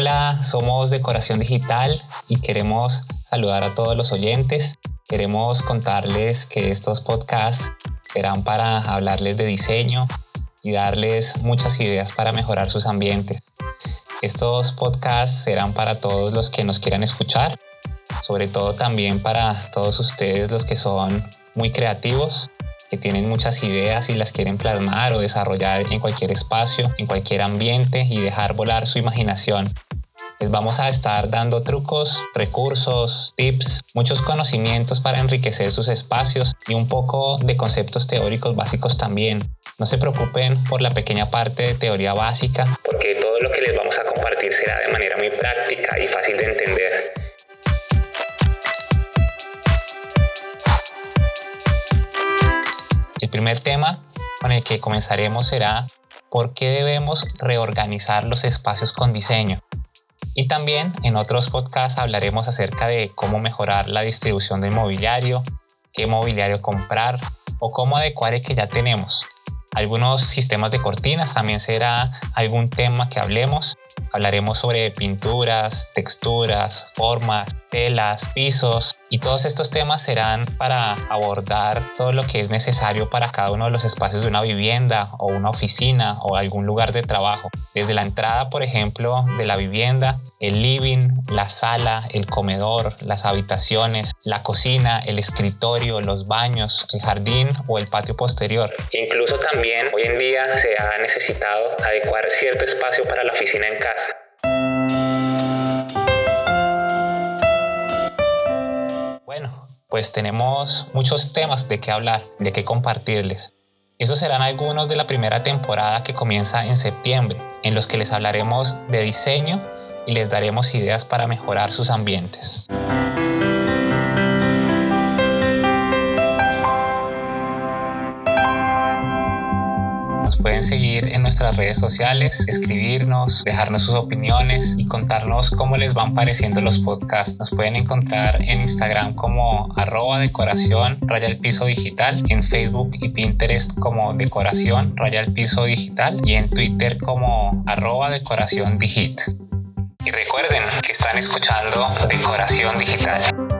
Hola, somos Decoración Digital y queremos saludar a todos los oyentes. Queremos contarles que estos podcasts serán para hablarles de diseño y darles muchas ideas para mejorar sus ambientes. Estos podcasts serán para todos los que nos quieran escuchar, sobre todo también para todos ustedes los que son muy creativos que tienen muchas ideas y las quieren plasmar o desarrollar en cualquier espacio, en cualquier ambiente y dejar volar su imaginación. Les vamos a estar dando trucos, recursos, tips, muchos conocimientos para enriquecer sus espacios y un poco de conceptos teóricos básicos también. No se preocupen por la pequeña parte de teoría básica, porque todo lo que les vamos a compartir será de manera muy práctica y fácil de entender. El primer tema con el que comenzaremos será por qué debemos reorganizar los espacios con diseño. Y también en otros podcasts hablaremos acerca de cómo mejorar la distribución de mobiliario, qué mobiliario comprar o cómo adecuar el que ya tenemos. Algunos sistemas de cortinas también será algún tema que hablemos. Hablaremos sobre pinturas, texturas, formas, telas, pisos y todos estos temas serán para abordar todo lo que es necesario para cada uno de los espacios de una vivienda o una oficina o algún lugar de trabajo. Desde la entrada, por ejemplo, de la vivienda, el living, la sala, el comedor, las habitaciones, la cocina, el escritorio, los baños, el jardín o el patio posterior. Incluso también hoy en día se ha necesitado adecuar cierto espacio para la oficina en casa. Pues tenemos muchos temas de qué hablar, de qué compartirles. Esos serán algunos de la primera temporada que comienza en septiembre, en los que les hablaremos de diseño y les daremos ideas para mejorar sus ambientes. Pueden seguir en nuestras redes sociales, escribirnos, dejarnos sus opiniones y contarnos cómo les van pareciendo los podcasts. Nos pueden encontrar en Instagram como arroba decoración raya el piso digital, en Facebook y Pinterest como decoración raya el piso digital y en Twitter como arroba decoración digit. Y recuerden que están escuchando Decoración Digital.